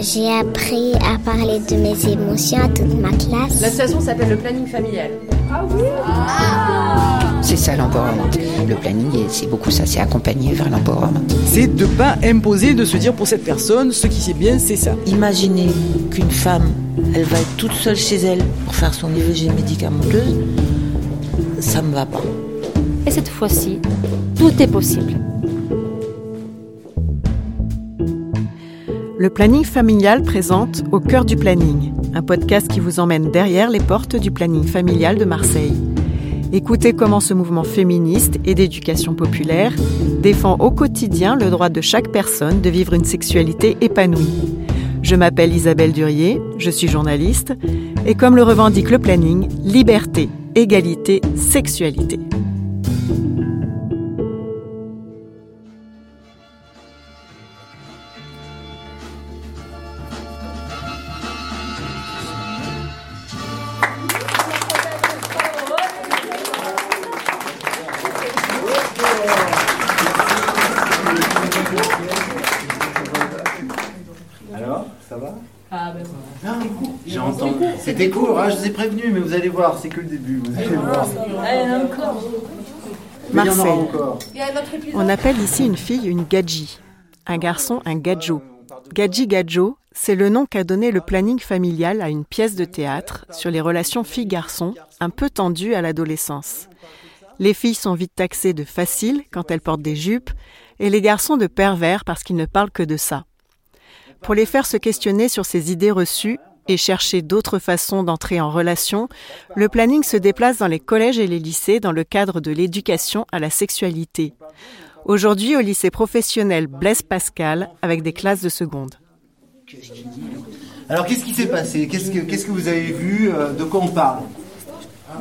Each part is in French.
J'ai appris à parler de mes émotions à toute ma classe. L'association s'appelle le planning familial. Ah oui C'est ça l'empowerment. Le planning, c'est beaucoup ça, c'est accompagner vers l'empowerment. C'est de pas imposer, de se dire pour cette personne, ce qui c'est bien, c'est ça. Imaginez qu'une femme, elle va être toute seule chez elle pour faire son IVG médicamenteuse, ça me va pas. Et cette fois-ci, tout est possible. Le planning familial présente Au cœur du planning, un podcast qui vous emmène derrière les portes du planning familial de Marseille. Écoutez comment ce mouvement féministe et d'éducation populaire défend au quotidien le droit de chaque personne de vivre une sexualité épanouie. Je m'appelle Isabelle Durier, je suis journaliste, et comme le revendique le planning, liberté, égalité, sexualité. C'était court, hein, je vous ai prévenu, mais vous allez voir, c'est que le début. Vous allez voir. Marseille. On appelle ici une fille une gadji, un garçon un gadjo. Gadji gadjo, c'est le nom qu'a donné le planning familial à une pièce de théâtre sur les relations filles-garçons, un peu tendues à l'adolescence. Les filles sont vite taxées de faciles quand elles portent des jupes, et les garçons de pervers parce qu'ils ne parlent que de ça. Pour les faire se questionner sur ces idées reçues, et chercher d'autres façons d'entrer en relation, le planning se déplace dans les collèges et les lycées dans le cadre de l'éducation à la sexualité. Aujourd'hui au lycée professionnel Blaise Pascal avec des classes de seconde. Alors qu'est-ce qui s'est passé? Qu'est-ce que, qu'est-ce que vous avez vu euh, De quoi on parle?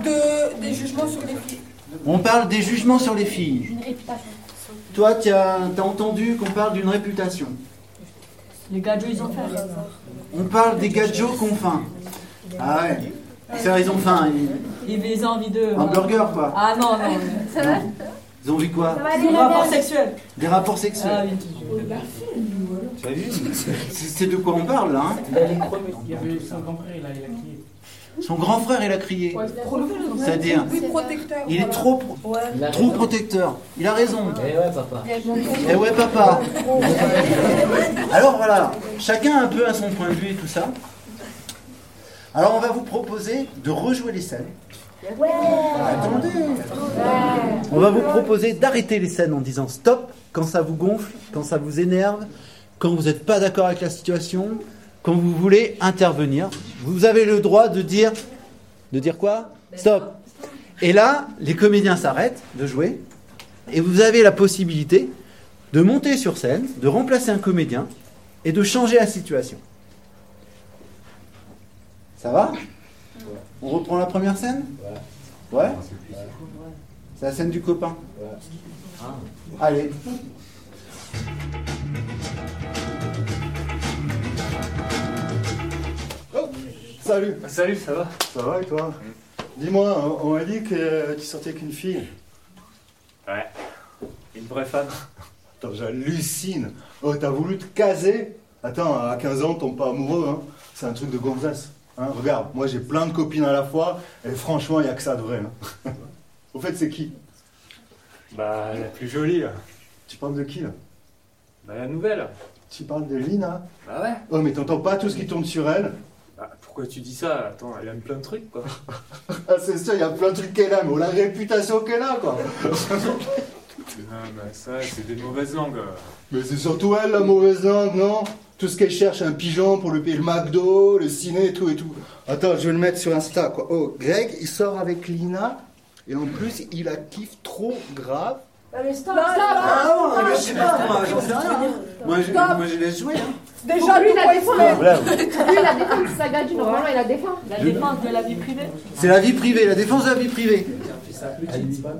De, Des jugements sur les filles. On parle des jugements sur les filles. Toi, tu as, as entendu qu'on parle d'une réputation. Les gadgets, ils ont faim. On parle des gadgets qu'on faim. Ah ouais. C'est ils ont faim. Ils, ils ont envie de. Un burger, quoi. Ah non, non. Ça va Ils ont envie quoi Des rapports sexuels. Des rapports sexuels. Ah oui, Tu as vu C'est de quoi on parle, là hein Il y avait son grand frère, il a crié. Son grand frère, il a crié. C'est-à-dire, il est trop, trop protecteur. Il a raison. Eh ouais, papa. Eh ouais, papa. Alors voilà, chacun un peu à son point de vue et tout ça. Alors on va vous proposer de rejouer les scènes. Attendez. On va vous proposer d'arrêter les scènes en disant stop quand ça vous gonfle, quand ça vous énerve, quand vous n'êtes pas d'accord avec la situation, quand vous voulez intervenir, vous avez le droit de dire, de dire quoi? Stop. Et là, les comédiens s'arrêtent de jouer, et vous avez la possibilité de monter sur scène, de remplacer un comédien et de changer la situation. Ça va? On reprend la première scène? Ouais. C'est la scène du copain. Allez. Salut. Salut, ça va Ça va et toi Dis-moi, on m'a dit que tu sortais avec une fille. Ouais. Une vraie femme. Attends, j'hallucine. Oh, t'as voulu te caser Attends, à 15 ans, tombe pas amoureux, hein. C'est un truc de gonzesse. Hein. Regarde, moi j'ai plein de copines à la fois, et franchement, il a que ça de vrai. Hein. Au fait, c'est qui Bah, la plus jolie. Là. Tu parles de qui là Bah, la nouvelle. Tu parles de Lina Bah ouais. Oh, mais t'entends pas tout ce qui tourne sur elle bah, pourquoi tu dis ça Attends, elle aime plein de trucs, quoi. ah, c'est ça, il y a plein de trucs qu'elle aime, ou la réputation qu'elle a, quoi. non, mais ça, c'est des mauvaises langues. Mais c'est surtout elle, la mauvaise langue, non? Tout ce qu'elle cherche, un pigeon pour le payer le McDo, le ciné et tout et tout. Attends, je vais le mettre sur Insta, quoi. Oh, Greg, il sort avec Lina, et en plus, il la kiffe trop grave. Mais stop, stop Ah non, mais je sais pas, moi, j'en sais rien. Moi, je, moi, je laisse jouer, hein. Déjà, lui, il a défendu. Lui, il a défendu sa gadget, normalement, il a défendu. La défense de la vie privée. C'est la vie privée, la défense de la vie privée.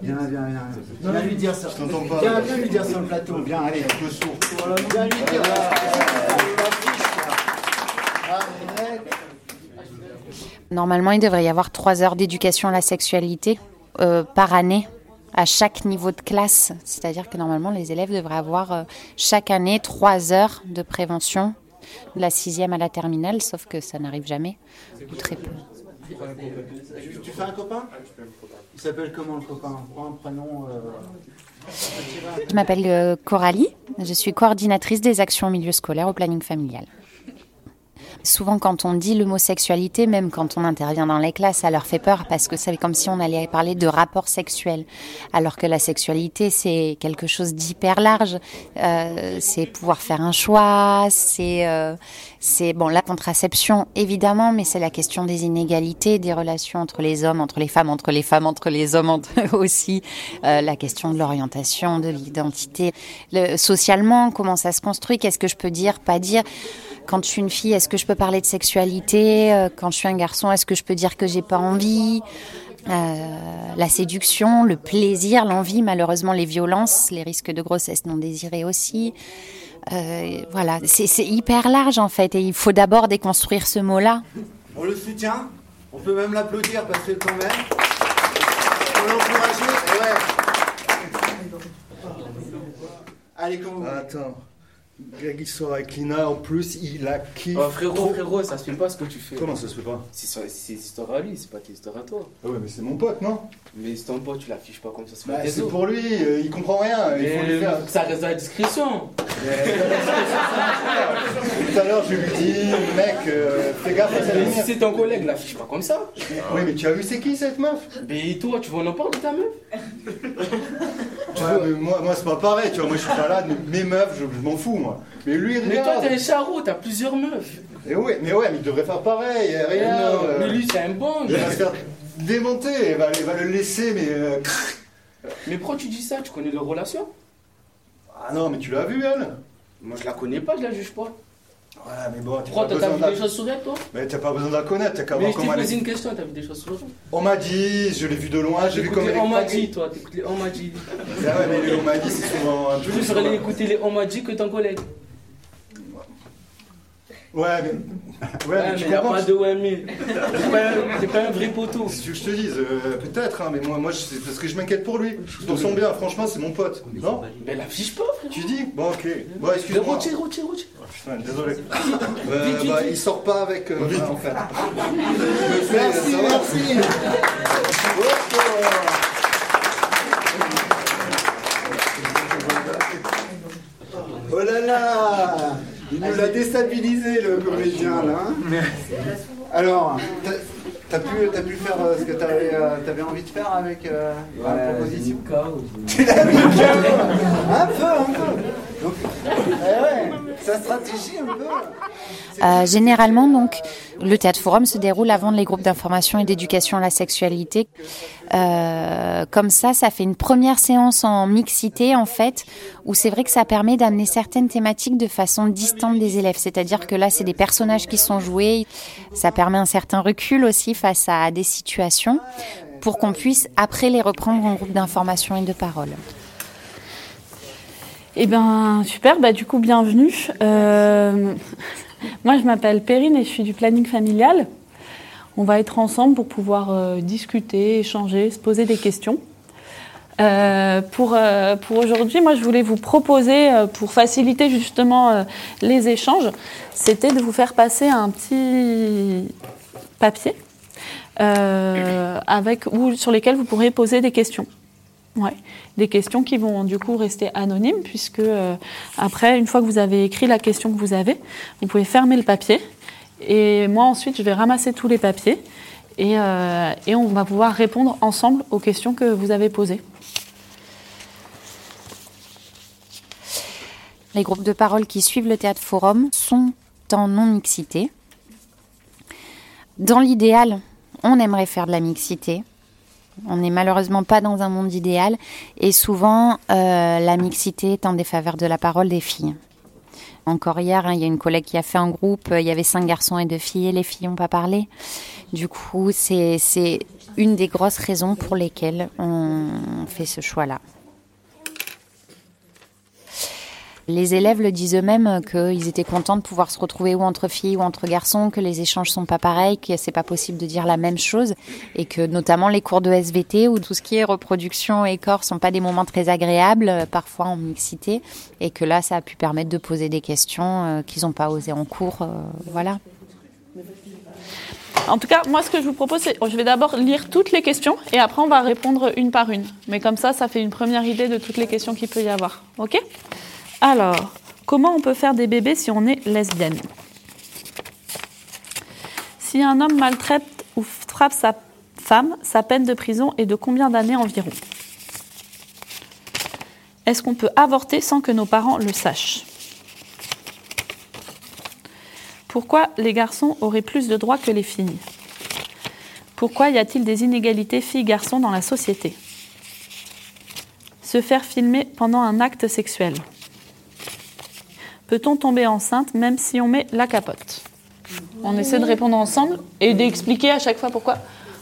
Viens, viens, viens. Viens lui dire ça. Je t'entends pas. Viens, viens lui dire sur le plateau. Viens, allez, un peu sourd. Viens lui dire. Normalement, il devrait y avoir trois heures d'éducation à la sexualité euh, par année à chaque niveau de classe. C'est-à-dire que normalement, les élèves devraient avoir euh, chaque année trois heures de prévention de la sixième à la terminale, sauf que ça n'arrive jamais, ou très peu. Tu fais un copain? Il s'appelle comment le copain? Prends un prénom. Euh, Je m'appelle euh, Coralie, je suis coordinatrice des actions en milieu scolaire au planning familial. Souvent, quand on dit le mot sexualité, même quand on intervient dans les classes, ça leur fait peur parce que c'est comme si on allait parler de rapport sexuel. Alors que la sexualité, c'est quelque chose d'hyper large. Euh, c'est pouvoir faire un choix, c'est, euh, c'est bon, la contraception, évidemment, mais c'est la question des inégalités, des relations entre les hommes, entre les femmes, entre les femmes, entre les hommes aussi, euh, la question de l'orientation, de l'identité. Le, socialement, comment ça se construit, qu'est-ce que je peux dire, pas dire? Quand je suis une fille, est-ce que je peux parler de sexualité? Euh, Quand je suis un garçon, est-ce que je peux dire que j'ai pas envie? Euh, la séduction, le plaisir, l'envie, malheureusement les violences, les risques de grossesse non désirée aussi. Euh, voilà, c'est hyper large en fait et il faut d'abord déconstruire ce mot-là. On le soutient, on peut même l'applaudir parce que quand même, on l'encourager. Ouais. Allez, comment Attends. Greg il sort avec Lina, en plus il a kiffé. Oh, frérot, frérot, ça se fait pas ce que tu fais. Comment ça se fait pas C'est histoire à lui, c'est pas tes histoire à toi. Ah ouais, mais c'est mon pote, non Mais c'est ton pote, tu l'affiches pas comme ça. Bah, c'est pour lui, euh, il comprend rien. Il faut lui faire. Ça reste à la discrétion. Tout à l'heure, je lui dis, mec, euh, fais gaffe à Mais si c'est ton collègue, l'affiche pas comme ça. Oui, mais tu as vu c'est qui cette meuf Mais toi, tu vois, on en parle de ta meuf Ouais, mais moi, moi c'est pas pareil, tu vois, moi je suis pas là, mes meufs, je, m'en fous moi. Mais lui, Mais toi, t'es un charreau, t'as plusieurs meufs. Et ouais, mais ouais, mais il devrait faire pareil, rien. Euh, mais lui, c'est un bon. Il va se faire démonter, il va, va le laisser, mais. Euh, mais pourquoi tu dis ça? Tu connais leur relation? Ah non, mais tu l'as vu elle Moi, je la connais pas, je la juge pas. Ouais, mais bon, Pourquoi t'as vu des choses sur elle, toi? Mais t'as pas besoin de la connaître, t'as qu'à voir comment elle Mais je t'ai posé une question, t'as vu des choses sur elle? On m'a dit, je l'ai vu de loin, j'ai vu comme elle On m'a dit, toi, t'écoutes les On m'a dit. Ah ouais, mais les On m'a dit, c'est souvent un peu. Je allé écouter les On m'a dit que ton collègue. Ouais, mais. Ouais, mais, il n'y a pas de. T'es pas, un vrai poteau. Si tu veux que je te dise, euh, peut-être, hein, mais moi, moi c'est parce que je m'inquiète pour lui. Pour son bien, franchement, c'est mon pote. Non Mais la fiche pas, frère. Tu dis Bon, ok. Bon, excuse-moi. Retire, retire, retire. putain, désolé. euh, bah, il sort pas avec. Euh, vite. en fait. merci, merci. Oh là là nous l'a déstabilisé, le comédien, là. Hein. Alors, t'as pu, as pu faire euh, ce que t'avais euh, avais envie de faire avec euh, la proposition Tu l'as mis Un peu, un peu. Eh. Euh, généralement, donc, le théâtre forum se déroule avant les groupes d'information et d'éducation à la sexualité. Euh, comme ça, ça fait une première séance en mixité, en fait, où c'est vrai que ça permet d'amener certaines thématiques de façon distante des élèves. C'est-à-dire que là, c'est des personnages qui sont joués. Ça permet un certain recul aussi face à des situations pour qu'on puisse après les reprendre en groupe d'information et de parole. Eh bien, super, bah, du coup, bienvenue. Euh, moi, je m'appelle Perrine et je suis du planning familial. On va être ensemble pour pouvoir euh, discuter, échanger, se poser des questions. Euh, pour pour aujourd'hui, moi, je voulais vous proposer, pour faciliter justement les échanges, c'était de vous faire passer un petit papier avec, ou, sur lesquels vous pourrez poser des questions. Ouais. Des questions qui vont du coup rester anonymes, puisque euh, après, une fois que vous avez écrit la question que vous avez, vous pouvez fermer le papier. Et moi, ensuite, je vais ramasser tous les papiers et, euh, et on va pouvoir répondre ensemble aux questions que vous avez posées. Les groupes de parole qui suivent le théâtre forum sont en non-mixité. Dans l'idéal, on aimerait faire de la mixité. On n'est malheureusement pas dans un monde idéal et souvent euh, la mixité est en défaveur de la parole des filles. Encore hier, hein, il y a une collègue qui a fait un groupe, il y avait cinq garçons et deux filles et les filles n'ont pas parlé. Du coup, c'est une des grosses raisons pour lesquelles on fait ce choix-là. Les élèves le disent eux-mêmes euh, qu'ils étaient contents de pouvoir se retrouver ou entre filles ou entre garçons, que les échanges sont pas pareils, que c'est pas possible de dire la même chose et que notamment les cours de SVT ou tout ce qui est reproduction et corps sont pas des moments très agréables, euh, parfois en mixité, et que là ça a pu permettre de poser des questions euh, qu'ils n'ont pas osé en cours, voilà. En tout cas, moi, ce que je vous propose, c'est je vais d'abord lire toutes les questions et après, on va répondre une par une. Mais comme ça, ça fait une première idée de toutes les questions qu'il peut y avoir. OK? Alors, comment on peut faire des bébés si on est lesbienne? Si un homme maltraite ou frappe sa femme, sa peine de prison est de combien d'années environ? Est-ce qu'on peut avorter sans que nos parents le sachent? Pourquoi les garçons auraient plus de droits que les filles? Pourquoi y a-t-il des inégalités filles-garçons dans la société? Se faire filmer pendant un acte sexuel? Peut-on tomber enceinte même si on met la capote? On essaie de répondre ensemble et d'expliquer à chaque fois pourquoi.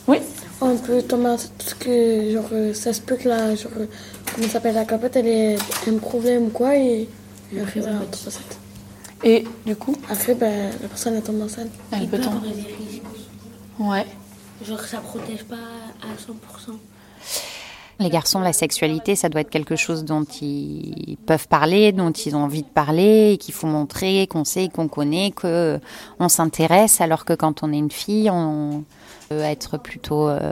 Oui? On peut tomber enceinte parce que genre, euh, ça se peut que la, genre, euh, comment s'appelle, la capote, elle ait un problème ou quoi et, et après, tomber enceinte. Et du coup? Après, ben, la personne elle tombe enceinte. Elle peut tomber. Ouais. Genre, ça protège pas à 100%. Les garçons, la sexualité, ça doit être quelque chose dont ils peuvent parler, dont ils ont envie de parler, qu'il faut montrer, qu'on sait, qu'on connaît, qu'on s'intéresse, alors que quand on est une fille, on peut être plutôt euh,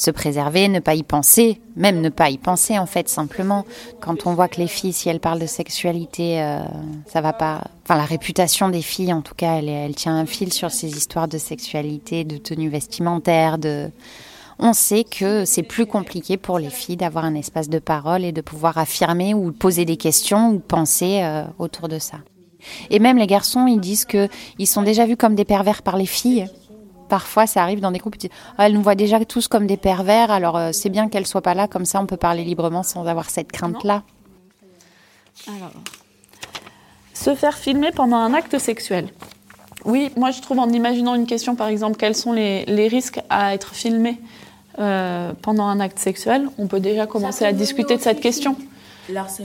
se préserver, ne pas y penser, même ne pas y penser en fait simplement. Quand on voit que les filles, si elles parlent de sexualité, euh, ça va pas. Enfin, la réputation des filles, en tout cas, elle, elle tient un fil sur ces histoires de sexualité, de tenue vestimentaire, de. On sait que c'est plus compliqué pour les filles d'avoir un espace de parole et de pouvoir affirmer ou poser des questions ou penser euh, autour de ça. Et même les garçons, ils disent que ils sont déjà vus comme des pervers par les filles parfois ça arrive dans des groupes, ah, elles nous voient déjà tous comme des pervers, alors euh, c'est bien qu'elles soient pas là, comme ça on peut parler librement sans avoir cette crainte-là. Alors, se faire filmer pendant un acte sexuel. Oui, moi je trouve en imaginant une question, par exemple, quels sont les, risques à être filmé? Euh, pendant un acte sexuel, on peut déjà commencer à discuter de cette question.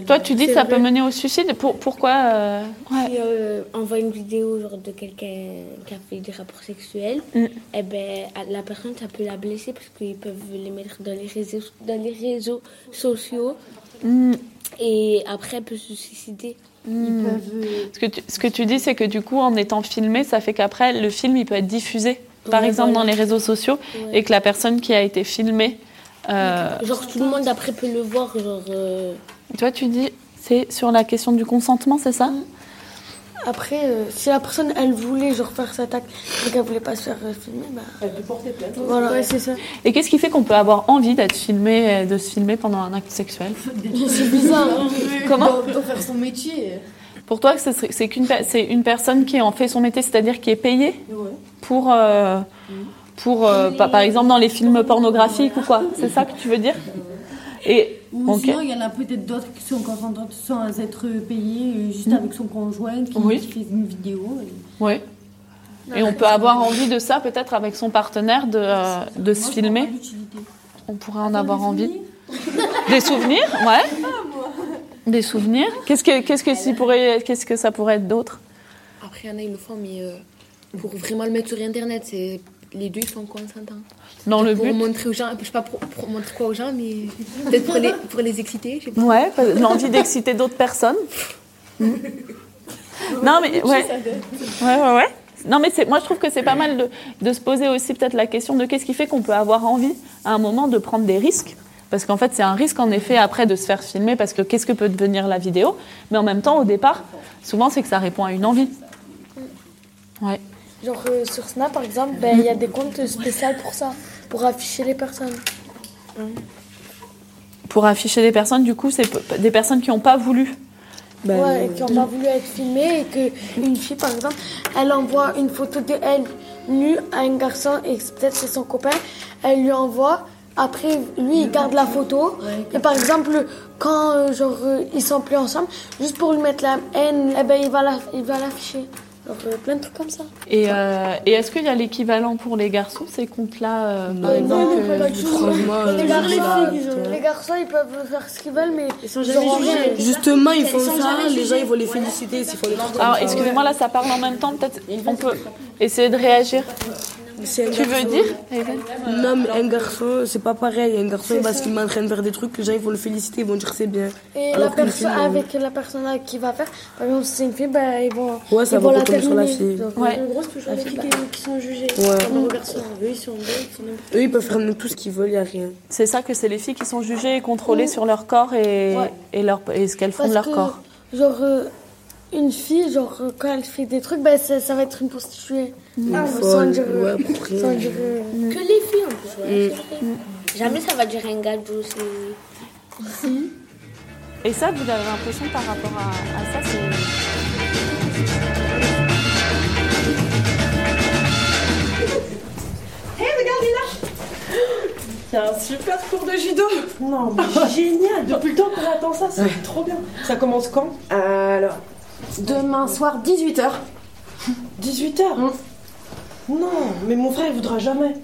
Toi, tu dis que ça peut mener au suicide. Pour, pourquoi euh... Si euh, on voit une vidéo genre, de quelqu'un qui a fait des rapports sexuels, mm. eh ben, la personne, ça peut la blesser parce qu'ils peuvent les mettre dans les réseaux, dans les réseaux sociaux. Mm. Et après, elle peut se suicider. Mm. Ce, que tu, ce que tu dis, c'est que du coup, en étant filmé, ça fait qu'après, le film, il peut être diffusé, par exemple, dans les réseaux sociaux, et que la personne qui a été filmée... Euh, genre, tout le monde après peut le voir, genre... Toi, tu dis, c'est sur la question du consentement, c'est ça? Après, euh, si la personne, elle voulait genre faire cet acte et qu'elle voulait pas se faire euh, filmer, bah... Elle peut porter plainte. Voilà, c'est ça. Et qu'est-ce qui fait qu'on peut avoir envie d'être filmé, euh, de se filmer pendant un acte sexuel? C'est bizarre. Hein. Comment? Pour faire son métier. Pour toi, c'est qu'une c'est une personne qui en fait son métier, c'est-à-dire qui est payée? Pour, pour par exemple dans les films pornographiques ou quoi C'est ça que tu veux dire Et ou sinon, il y en a peut-être d'autres qui sont consentantes sans être payées, euh, juste avec son conjoint qui, fait une vidéo. Oui. Et on peut avoir envie de ça, peut-être avec son partenaire, de, euh, de se filmer. On pourrait en avoir envie. Des souvenirs, ouais. Des souvenirs. Qu'est-ce que, qu'est-ce que, pourrait, qu'est-ce que ça pourrait être d'autre? Après, il y en a, ils le font, mais euh, pour vraiment le mettre sur Internet, c'est les deux sont consentants. Dans le pour but montrer aux gens, je sais pas pour, montrer quoi aux gens, mais peut-être pour les, pour les exciter. Je sais pas. Ouais, l'envie d'exciter d'autres personnes. Non mais ouais. ouais, ouais, ouais. Non mais moi je trouve que c'est pas mal de, de, se poser aussi peut-être la question de qu'est-ce qui fait qu'on peut avoir envie à un moment de prendre des risques. Parce qu'en fait c'est un risque en effet après de se faire filmer parce que qu'est-ce que peut devenir la vidéo. Mais en même temps au départ, souvent c'est que ça répond à une envie. Ouais. Genre euh, sur Snap par exemple, ben, il y a des comptes spéciaux pour ça, pour afficher les personnes. Pour afficher les personnes, du coup, c'est des personnes qui n'ont pas voulu. Ben, ouais, qui n'ont pas voulu être filmées et qu'une fille par exemple, elle envoie une photo de elle nue à un garçon et peut-être c'est son copain, elle lui envoie. Après, lui, il garde la photo. Et par exemple, quand euh, genre, euh, ils sont plus ensemble, juste pour lui mettre la haine, eh ben, il va l'afficher. Plein de trucs comme ça. Et, euh, et est-ce qu'il y a l'équivalent pour les garçons, ces comptes-là euh, par Non, exemple, non, pas euh, du tout. franchement, les, euh, garçons, ils peuvent faire ce qu'ils veulent, mais ils sont jamais jugés. Justement, ils font ça, les gens, ils vont les féliciter s'ils font les trucs. Alors, excusez-moi, là, ça parle en même temps. Peut-être on peut essayer de réagir. Tu veux dire Un homme, un garçon, c'est pas pareil. Un garçon, parce qu'il est en train de faire des trucs, les gens, ils vont le féliciter, ils vont dire c'est bien. Et la Alors personne avec la personne qui va faire, par exemple, si c'est une fille, bah, ils vont, Ouais, ça ils va vont la retomber sur la terminer. fille. Donc, Ouais. En gros, c'est toujours les filles qui, qui sont jugées. Ouais. Aux garçons. Eux, ils sont belles, ils sont Eux, ils peuvent faire tout ce qu'ils veulent, il a rien. C'est ça que c'est les filles qui sont jugées et contrôlées Oui. sur leur corps et, Ouais. et, leur, et ce qu'elles font Parce de leur que, corps. Genre, euh, une fille, genre, euh, quand elle fait des trucs, bah, ça, ça va être une prostituée. Une Ah, folle, sans dire, ouais, euh, pour rien. sans dire, euh, Mm. Que les filles, en plus, ouais. Mm. Jamais ça va dire un gadou, c'est... Et ça, vous avez l'impression par rapport à, à ça, c'est. Hé, regarde, Lila C'est un super cours de judo Non, mais génial Depuis le temps qu'on attend ça, c'est trop bien Ça commence quand? Alors, demain soir, 18h. 18h Non, mais mon frère, il voudra jamais.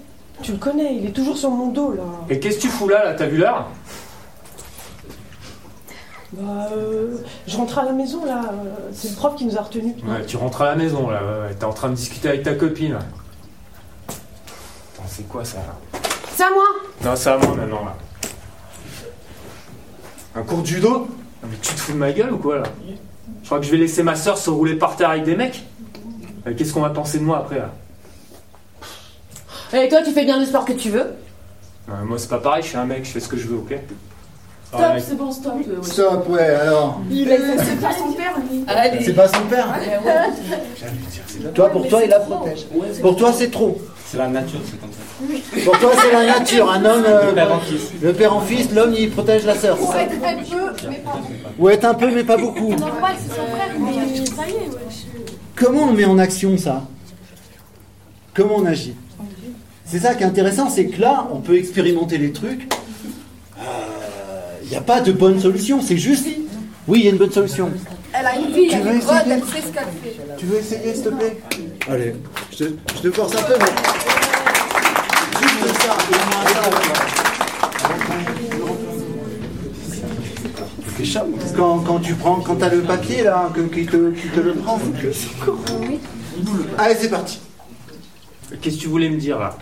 Tu le connais, il est toujours sur mon dos, là. Et qu'est-ce que tu fous là, là T'as vu l'heure Bah, euh, je rentre à la maison, là. C'est le prof qui nous a retenus. Ouais, tu rentres à la maison là, ouais, t'es en train de discuter avec ta copine. Attends, c'est quoi ça là C'est à moi Non, c'est à moi maintenant là. Un cours de judo Non, mais tu te fous de ma gueule ou quoi là Je crois que je vais laisser ma soeur se rouler par terre avec des mecs Euh, Qu'est-ce qu'on va penser de moi après là Et toi, tu fais bien le sport que tu veux Euh, Moi c'est pas pareil, je suis un mec, je fais ce que je veux, ok Stop, Ah, c'est bon, stop. euh, ouais. Stop, ouais, alors. Il est, c'est pas son père, lui. C'est pas son père Toi, pour toi, il la protège. Pour toi, c'est trop. C'est la nature, c'est comme ça. Pour toi, c'est la nature. Un homme. euh, Le père en fils. Le père en fils, l'homme, il protège la sœur. Pour être un peu, mais pas Ou être un peu, mais pas beaucoup. normal, c'est son frère, mais ça y est, wesh. Comment on met en action ça? Comment on agit? C'est ça qui est intéressant, c'est que là, on peut expérimenter les trucs. Il n'y a pas de bonne solution, c'est juste. Oui, il y a une bonne solution. Elle a une vie, elle est essayer elle sait ce qu'elle fait. Tu veux essayer, s'il te plaît? Allez, je te, je te force un peu, mais. Juste ça, et moi, ça. Quand, quand tu prends, quand t'as le papier là, que- qui te, qui te le prend. Allez, c'est parti. Qu'est-ce que tu voulais me dire là?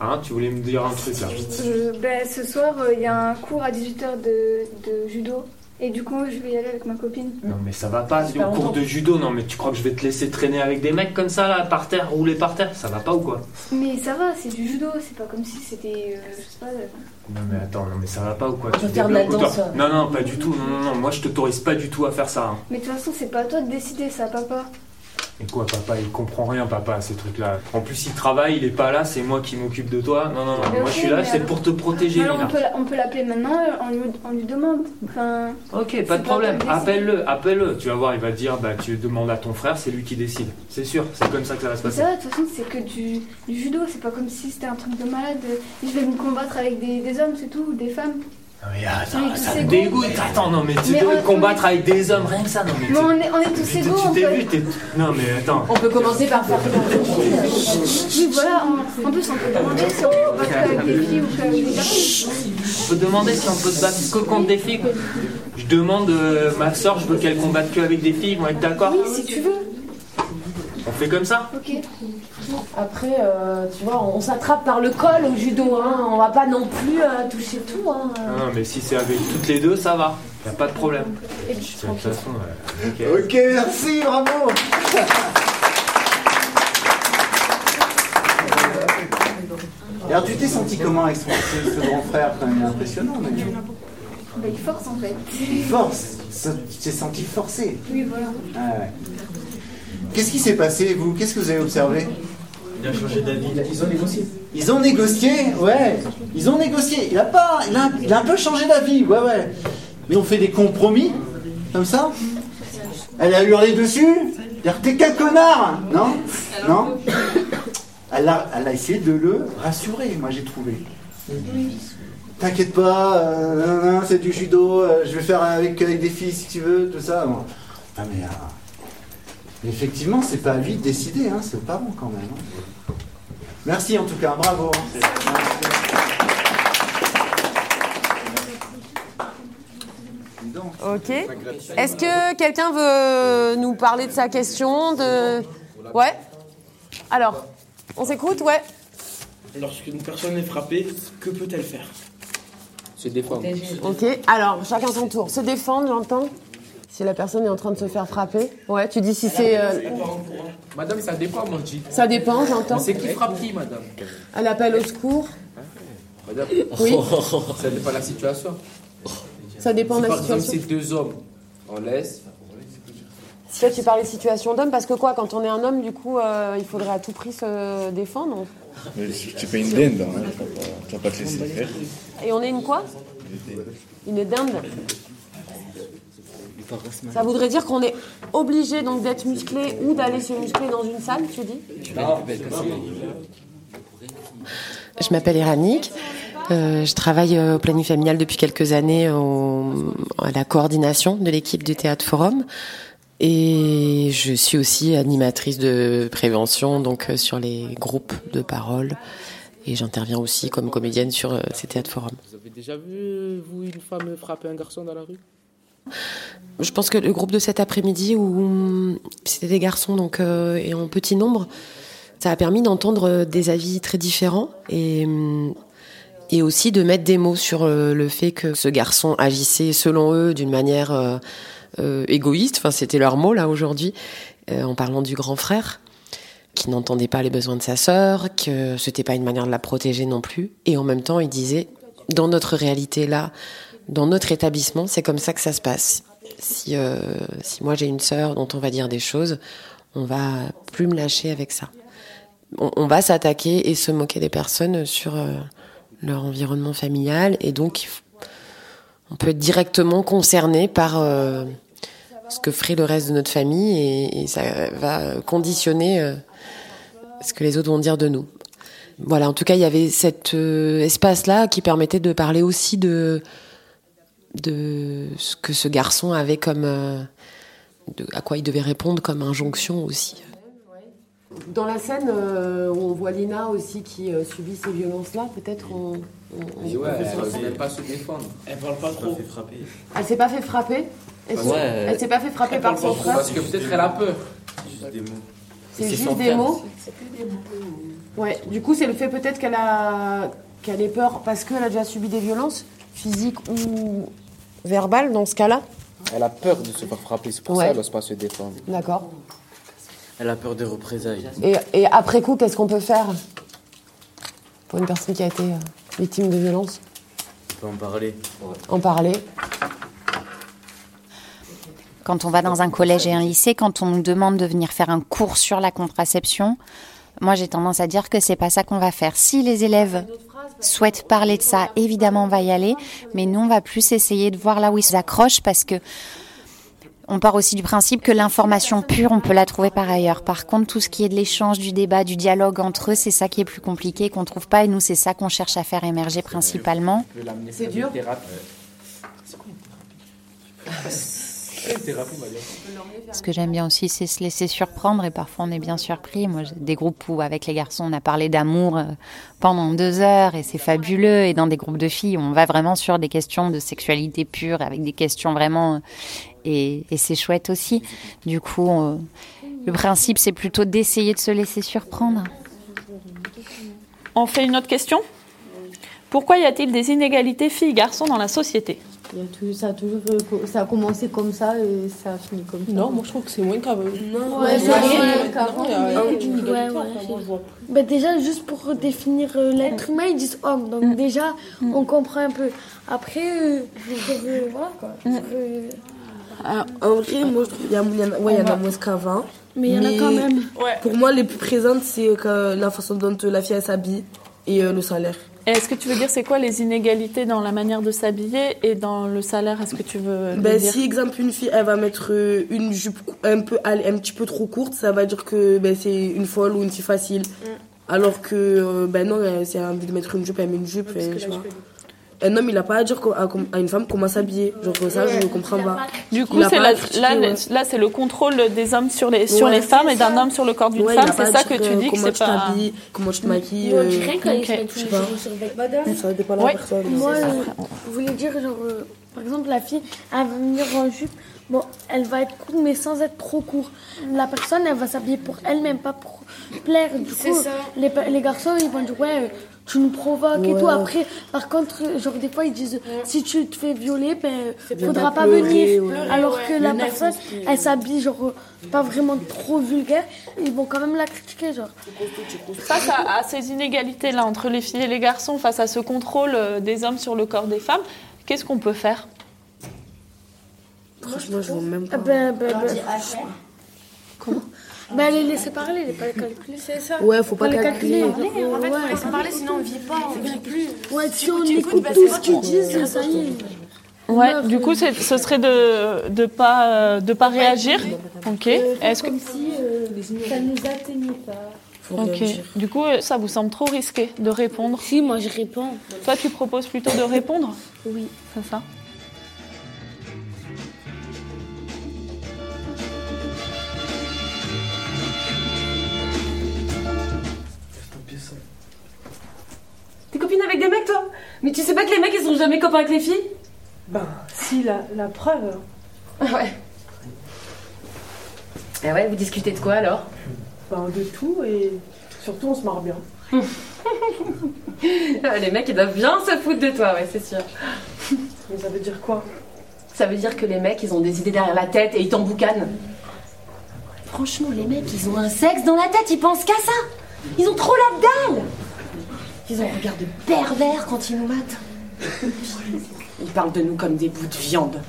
Hein Tu voulais me dire un truc là? Je- ben, ce soir, euh, il y a un cours à 18h de, de judo. Et du coup, je vais y aller avec ma copine. Non mais ça va pas, C'est au cours de judo, non mais tu crois que je vais te laisser traîner avec des mecs comme ça là, par terre, rouler par terre? Ça va pas ou quoi? Mais ça va, c'est du judo, c'est pas comme si c'était. euh, je sais pas. euh, Non mais attends, non mais ça va pas ou quoi? Tu faire de la débloques ou danse. Non non, pas du tout, non non non, moi je t'autorise pas du tout à faire ça. hein. Mais de toute façon, c'est pas à toi de décider, ça, papa. Et quoi papa, il comprend rien papa à ces trucs là. En plus il travaille, il est pas là, c'est moi qui m'occupe de toi. Non non non, Mais moi je suis là, c'est pour te protéger Alors, on peut, la- on peut l'appeler maintenant, euh, on lui, on lui demande. Enfin. Ok, pas de problème. Appelle-le, appelle-le. Tu vas voir, il va te dire, bah tu demandes à ton frère, c'est lui qui décide. C'est sûr, c'est comme ça que ça va se passer. ça de toute façon, c'est que du, du judo, c'est pas comme si c'était un truc de malade. Je vais me combattre avec des, des hommes, c'est tout, ou des femmes. Non mais attends, ça me dégoûte. Attends, non mais tu Mais dois on- combattre avec des hommes, rien que ça, non mais. On est, on est tous tu- égaux, tu on t'es peut- vu, t'es. Non mais attends. On peut commencer par faire Oui, voilà, en, en plus, on peut demander si on peut battre avec des filles ou qu'avec des garçons. On peut demander si on peut se battre que contre des filles. quoi. Je demande, euh, ma soeur, je veux qu'elle combatte que avec des filles, ils vont être d'accord Oui, si tu veux. On fait comme ça Ok. Après, euh, tu vois, on s'attrape par le col au judo, hein. On va pas non plus euh, toucher tout, hein. Non, non, mais si c'est avec toutes les deux, ça va. Y a pas de problème. Et De toute façon, euh, ok. Ok, merci, bravo. Et alors, tu t'es senti comment avec ce, ce- ce grand frère? Quand même impressionnant, mais Bah, il force en fait. il force. Tu t'es senti forcé. Oui, voilà. Ah ouais. Qu'est-ce qui s'est passé, vous? Qu'est-ce que vous avez observé? Il a changé d'avis. Ils ont négocié. Ils ont négocié, ouais. Ils ont négocié. Il a pas, il a, il a un peu changé d'avis, ouais, ouais. Mais on fait des compromis, comme ça. Elle a hurlé dessus. Dire t'es quel connard, non? Non? Elle a, elle a essayé de le rassurer, moi j'ai trouvé. T'inquiète pas, euh, c'est du judo, euh, je vais faire avec, avec des filles si tu veux, tout ça. Bon. Ah, mais, euh, effectivement, c'est pas à lui de décider, hein, c'est aux parents quand même. Hein. Merci en tout cas, bravo. Ok. Est-ce que quelqu'un veut nous parler de sa question de... Ouais Alors, on s'écoute Ouais. Lorsqu'une personne est frappée, que peut-elle faire? Se défendre. Ok, alors, chacun son tour. Se défendre, j'entends si la personne est en train de se faire frapper. Ouais, tu dis si c'est. euh, Madame, ça dépend, moi je dis. Ça dépend, j'entends. C'est qui frappe qui, madame? Elle appelle au secours. Madame Oui. Ça dépend de la situation. Ça dépend Si de la par exemple situation. c'est deux hommes, on laisse. Si toi tu parlais de situation d'homme, parce que quoi, quand on est un homme, du coup, euh, il faudrait à tout prix se défendre. Mais tu payes une dinde, hein, tu vas pas- tu vas pas te laisser faire. Et on est une quoi? Une dinde. Ça voudrait dire qu'on est obligé donc d'être musclé ou d'aller se muscler dans une salle, tu dis Je m'appelle Éranique. Euh, je travaille euh, au planning familial depuis quelques années au- à la coordination de l'équipe du Théâtre Forum. Et je suis aussi animatrice de prévention donc euh, sur les groupes de parole. Et j'interviens aussi comme comédienne sur euh, ces Théâtres Forum. Vous avez déjà vu, vous, une femme frapper un garçon dans la rue? Je pense que le groupe de cet après-midi où c'était des garçons donc euh, et en petit nombre, ça a permis d'entendre euh, des avis très différents et hum, et aussi de mettre des mots sur euh, le fait que ce garçon agissait selon eux d'une manière euh, euh, égoïste. Enfin, c'était leur mot là aujourd'hui euh, en parlant du grand frère qui n'entendait pas les besoins de sa sœur, que c'était pas une manière de la protéger non plus. Et en même temps, il disait dans notre réalité là, dans notre établissement, c'est comme ça que ça se passe. Si, euh, si moi j'ai une sœur dont on va dire des choses, on va plus me lâcher avec ça. On, va s'attaquer et se moquer des personnes sur euh, leur environnement familial et donc on peut être directement concerné par euh, ce que ferait le reste de notre famille et, ça va conditionner ce que les autres vont dire de nous. Voilà, en tout cas, il y avait cet espace-là qui permettait de parler aussi de de ce que ce garçon avait comme euh, de, à quoi il devait répondre comme injonction aussi. Dans la scène euh, où on voit Lina aussi qui euh, subit ces violences-là, peut-être on. on- ouais, fait elle ne pas se défendre. Elle parle pas trop. Elle s'est pas fait frapper Elle s'est- Ouais. elle s'est pas fait frapper par son frère Parce que peut-être elle a peur. C'est juste des mots Ouais, du coup, c'est le fait peut-être qu'elle a qu'elle ait peur parce qu'elle a déjà subi des violences physiques ou verbales dans ce cas-là. Elle a peur de se faire frapper, c'est pour Ouais. ça qu'elle n'ose pas se défendre. D'accord. Elle a peur des représailles. Et, et après coup, qu'est-ce qu'on peut faire pour une personne qui a été euh, victime de violences On peut en parler. En parler. Quand on va dans un collège et un lycée, quand on nous demande de venir faire un cours sur la contraception, moi j'ai tendance à dire que c'est pas ça qu'on va faire. Si les élèves souhaitent parler de ça, évidemment on va y aller, mais nous on va plus essayer de voir là où ils s'accrochent parce que on part aussi du principe que l'information pure, on peut la trouver par ailleurs. Par contre, tout ce qui est de l'échange, du débat, du dialogue entre eux, c'est ça qui est plus compliqué, qu'on trouve pas, et nous, c'est ça qu'on cherche à faire émerger principalement. C'est dur Ce que j'aime bien aussi, c'est se laisser surprendre et parfois on est bien surpris. Moi, j'ai des groupes où avec les garçons, on a parlé d'amour euh, pendant deux heures et c'est fabuleux. Et dans des groupes de filles, on va vraiment sur des questions de sexualité pure avec des questions vraiment... euh, Et, c'est chouette aussi. Du coup, euh, le principe, c'est plutôt d'essayer de se laisser surprendre. On fait une autre question? Pourquoi y a-t-il des inégalités filles-garçons dans la société? Il y a tout- ça, a toujours, euh, ça a commencé comme ça et ça a fini comme ça. Non, moi je trouve que c'est moins qu'avant. Non, Ouais, c'est c'est rien qu'avant. Bah, déjà, juste pour définir euh, l'être humain, ils disent homme. Donc, déjà, on comprend un peu. Après, euh, euh, voilà quoi. Sur, euh, Ah, en vrai, moi, je trouve qu'il y, a- il y en a- ouais, il y en a moins qu'avant. Mais il y en a quand même. Pour moi, les plus présentes, c'est la façon dont la fille s'habille et euh, le salaire. Est-ce que tu veux dire c'est quoi les inégalités dans la manière de s'habiller et dans le salaire Est-ce que tu veux Ben, dire si, exemple, une fille, elle va mettre euh, une jupe un, peu, un petit peu trop courte, ça va dire que ben, c'est une folle ou une fille facile. Alors que, euh, ben non, elle a envie de mettre une jupe, elle met une jupe. et. Un homme, il a pas à dire à, une femme comment s'habiller. Genre, ça, je ne comprends pas. Du coup, c'est là, là, c'est le contrôle des hommes sur les, sur les femmes et d'un homme sur le corps d'une femme. C'est ça que tu dis que c'est pas. Comment tu te maquilles. On dirait quand ils sais pas. Ça dépend de la personne. Moi, je voulais dire, genre, par exemple, la fille, elle va venir en jupe. Bon, elle va être courte, mais sans être trop court. La personne, elle va s'habiller pour elle-même, pas pour plaire. Du coup, Les, les garçons, ils vont dire, ouais, tu nous provoques et tout. Après, par contre, genre des fois ils disent si tu te fais violer, ben faudra pas venir. Alors que la personne, elle s'habille genre pas vraiment trop vulgaire, ils vont quand même la critiquer genre. Face à, ces inégalités là entre les filles et les garçons, face à ce contrôle euh, des hommes sur le corps des femmes, qu'est-ce qu'on peut faire? Franchement, je vois même pas. Ben, ben, ben. Comment? Bah, les laisser parler, les pas les calculer. C'est ça. Ouais, faut pas, pas calculer. calculer. En fait, faut laisser parler, sinon on vit pas, on vit plus. Ouais, si on écoute tout ce qu'ils disent, ça y est. Ouais, du coup, ce serait de de pas euh, de pas réagir. Ok. Euh, Est-ce que comme si euh, ça nous atteignait pas. Ok. Du coup, ça vous semble trop risqué de répondre? Si, moi je réponds. Toi, tu proposes plutôt de répondre? Oui. C'est ça. T'es copine avec des mecs, toi? Mais tu sais pas que les mecs, ils sont jamais copains avec les filles? Ben, si, la, la preuve. Ah ouais. Et ouais, vous discutez de quoi alors? Ben, de tout et surtout, on se marre bien. les mecs, ils doivent bien se foutre de toi, ouais, c'est sûr. Mais ça veut dire quoi? Ça veut dire que les mecs, ils ont des idées derrière la tête et ils t'emboucanent. Franchement, les mecs, ils ont un sexe dans la tête, ils pensent qu'à ça Ils ont trop la dalle ils ont un regard de pervers quand ils nous matent. Ils parlent de nous comme des bouts de viande.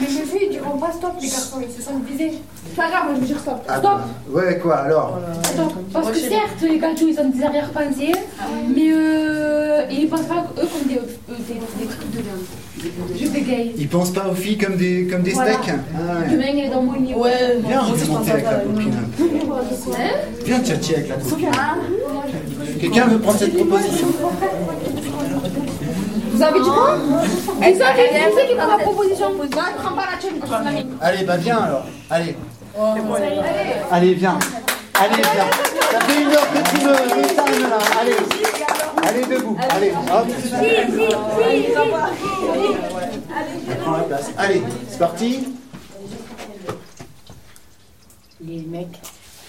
Mais les filles, ils diront pas stop, les garçons, ils se sentent visés. C'est pas grave, moi je veux dire stop. Ah, stop Ouais, quoi alors? Attends, parce que certes, les gâteaux, ils ont des arrière-pensées, mais euh, ils pensent pas eux comme des, euh, des, des trucs de Juste des gays. Ils pensent pas aux filles comme des, comme des Voilà. steaks ah, ouais. Il est dans mon niveau. Ouais, Viens, on va monter avec la copine. Viens tchatcher avec la copine. Quelqu'un veut prendre cette proposition Vous avez quoi Et ça, c'est qui qui prend la proposition je prends pas la tienne. Allez, bah viens alors. Allez. Allez, viens. Allez, viens. Ça fait une heure que tu me, là. Allez. Allez, debout. Allez, hop. Prends la place. Allez, c'est parti. Les mecs,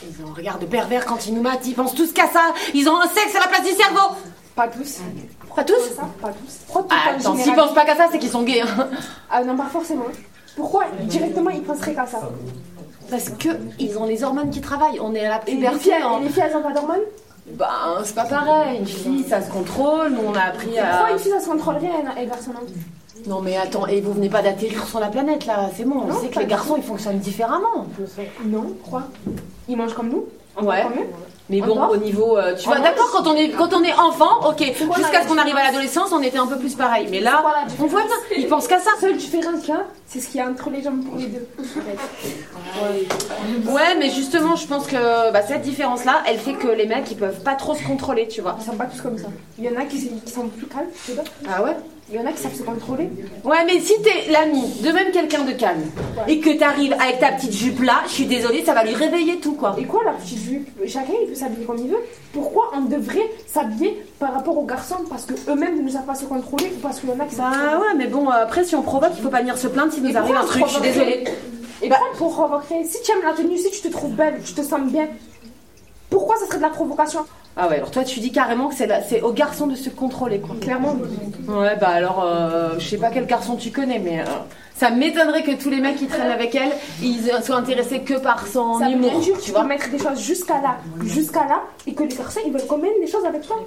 ils ont un regard de pervers quand ils nous matent, ils pensent tous qu'à ça. Ils ont un sexe à la place du cerveau. Pas tous. Pas tous Pas tous? Ah, en Attends, s'ils pensent pas qu'à ça, c'est qu'ils sont gays. hein. Ah non, pas forcément. Pourquoi directement ils penseraient qu'à ça? Parce que ils ont les hormones qui travaillent. On est à la Et les puberté. filles, hein. et les filles, elles ont pas d'hormones? Ben, c'est pas pareil. Une fille, ça se contrôle. Nous, on a appris à. Pourquoi une fille, ça se contrôlerait et un garçon non Non, mais attends, et vous venez pas d'atterrir sur la planète là, c'est bon. On Non, sait que les garçons ils fonctionnent différemment. Non, quoi Ils mangent comme nous? Ouais. Mais bon, Encore au niveau. euh, tu vois, d'accord, quand on est quand on est enfant, ok, quoi la jusqu'à ce qu'on arrive à différence l'adolescence, on était un peu plus pareil. Mais là, on voit bien, ils pensent qu'à ça. La seule différence a, c'est ce qu'il y a entre les jambes pour les deux. Ouais, mais justement, je pense que bah, cette différence-là, elle fait que les mecs ils peuvent pas trop se contrôler, tu vois. Ils sont pas tous comme ça. Il y en a qui, qui sont plus calmes, tu vois. Ah ouais? Il y en a qui savent se contrôler. Ouais, mais si t'es l'ami de même quelqu'un de calme et que t'arrives avec ta petite jupe là, je suis désolée, ça va lui réveiller tout quoi. Et quoi la petite jupe? Chacun il peut s'habiller comme il veut. Pourquoi on devrait s'habiller par rapport aux garçons? Parce que eux-mêmes ne savent pas se contrôler ou parce qu'il y en a qui savent. Bah ouais, mais bon, après si on provoque, il faut pas venir se plaindre s'il nous arrive un truc, je suis désolée. Et bah, pour provoquer, si tu aimes la tenue, si tu te trouves belle, tu te sens bien, pourquoi ça serait de la provocation? Ah ouais, alors toi tu dis carrément que c'est aux garçons de se contrôler quoi. Clairement. Ouais, bah alors, euh, je sais pas quel garçon tu connais, mais euh, ça m'étonnerait que tous les mecs qui traînent avec elle, ils soient intéressés que par son Ça humour, tu peux mettre des choses jusqu'à là, jusqu'à là, et que les garçons ils veulent quand même des choses avec toi.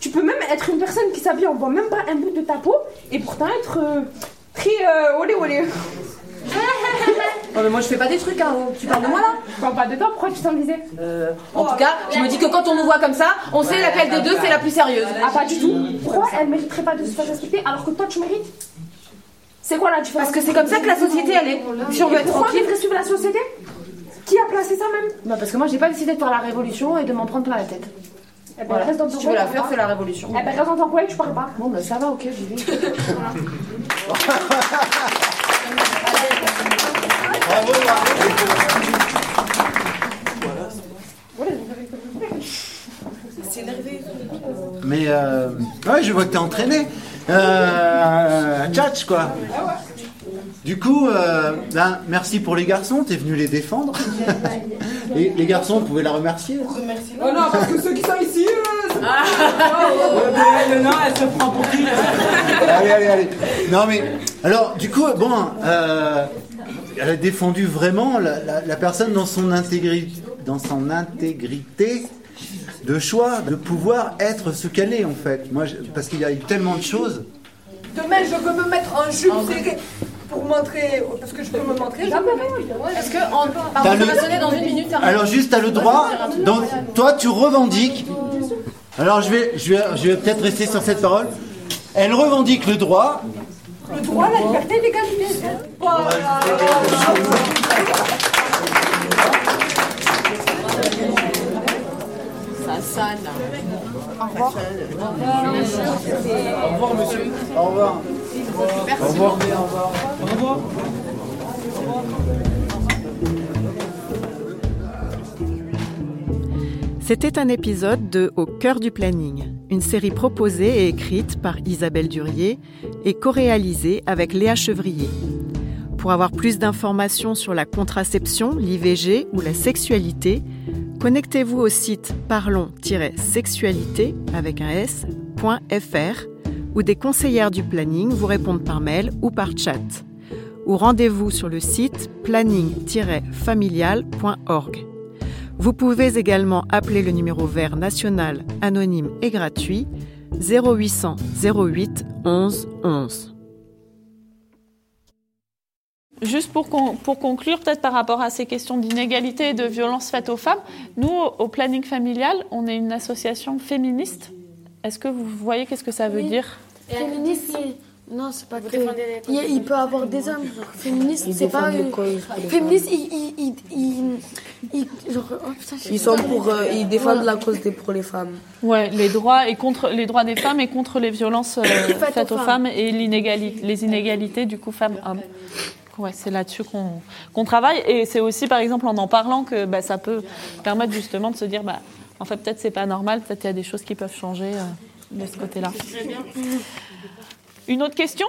Tu peux même être une personne qui s'habille, on voit même pas un bout de ta peau, et pourtant être euh, très euh, olé olé. Non mais moi je fais pas des trucs, hein. tu parles de moi là Je parle pas de toi, pourquoi tu t'en disais Euh, En tout cas, je me dis que quand on nous voit comme ça, on sait laquelle des deux c'est la plus sérieuse. Ah, pas du tout. Pourquoi elle mériterait pas de se faire respecter alors que toi tu mérites C'est quoi la différence Parce que c'est comme ça que la société elle est. Si on veut être Pourquoi tranquille. suivre la société Qui a placé ça même Bah parce que moi j'ai pas décidé de faire la révolution et de m'en prendre plein la tête. Eh ben, Voilà. reste dans Si ton tu veux coin, la tu faire, parles fais la pas. révolution. Eh ben, reste dans ton coin, tu parles pas. Bon, ben ça va, ok, j'y vais. C'est énervé. Mais euh, ouais, je vois que t'es entraîné. Euh, tchatch, quoi. Du coup, euh, ben, merci pour les garçons, t'es venu les défendre. Et les garçons, vous pouvez la remercier. Oh non, parce que ceux qui sont ici, euh, Ah. non, elle se prend pour qui allez, allez, allez. Non, mais alors, du coup, bon, euh, elle a défendu vraiment la, la- la personne dans son intégrité, dans son intégrité de choix, de pouvoir être ce qu'elle est en fait. Moi, je- parce qu'il y a eu tellement de choses. Demain, je peux me mettre en jupe serrée pour montrer. Parce que je peux me montrer. Est-ce que. En... T'as Pardon, ça le- va sonner dans une minute. t'as Alors juste, t'as le droit. Donc, toi, tu revendiques. Alors, je vais, je vais, je vais peut-être rester sur cette parole. Elle revendique le droit. Le droit, la liberté, l'égalité. Voilà. Ça sonne. Au revoir. Au revoir, monsieur. Au revoir. Merci Au revoir. beaucoup. Au revoir. C'était un épisode de Au cœur du planning, une série proposée et écrite par Isabelle Durier et co-réalisée avec Léa Chevrier. Pour avoir plus d'informations sur la contraception, l'IVG ou la sexualité, connectez-vous au site parlons-sexualité avec un s.fr où des conseillères du planning vous répondent par mail ou par chat. Ou rendez-vous sur le site planning-familial.org. Vous pouvez également appeler le numéro vert national anonyme et gratuit 0800 08 11 11. Juste pour, con- pour conclure, peut-être par rapport à ces questions d'inégalité et de violence faites aux femmes, nous, au, au planning familial, on est une association féministe. Est-ce que vous voyez qu'est-ce que ça veut Oui. dire? Féministe, c'est. Non, c'est pas Vous que. défendez les Il, il peut avoir des hommes. Genre, féministe, Ils c'est pas. défendent euh, le corps, les féministe, ils. ils, ils, ils- genre, oh, putain, Ils sont pour. euh, ils défendent Voilà. la cause des pour les femmes. Ouais, les droits et contre les droits des femmes et contre les violences euh, faites, aux, femmes. et l'inégalité, les inégalités du coup femmes-hommes. Ouais, c'est là-dessus qu'on qu'on travaille et c'est aussi par exemple en en parlant que bah, ça peut permettre justement de se dire bah en fait peut-être c'est pas normal, peut-être il y a des choses qui peuvent changer euh, de ce côté-là. Une autre question?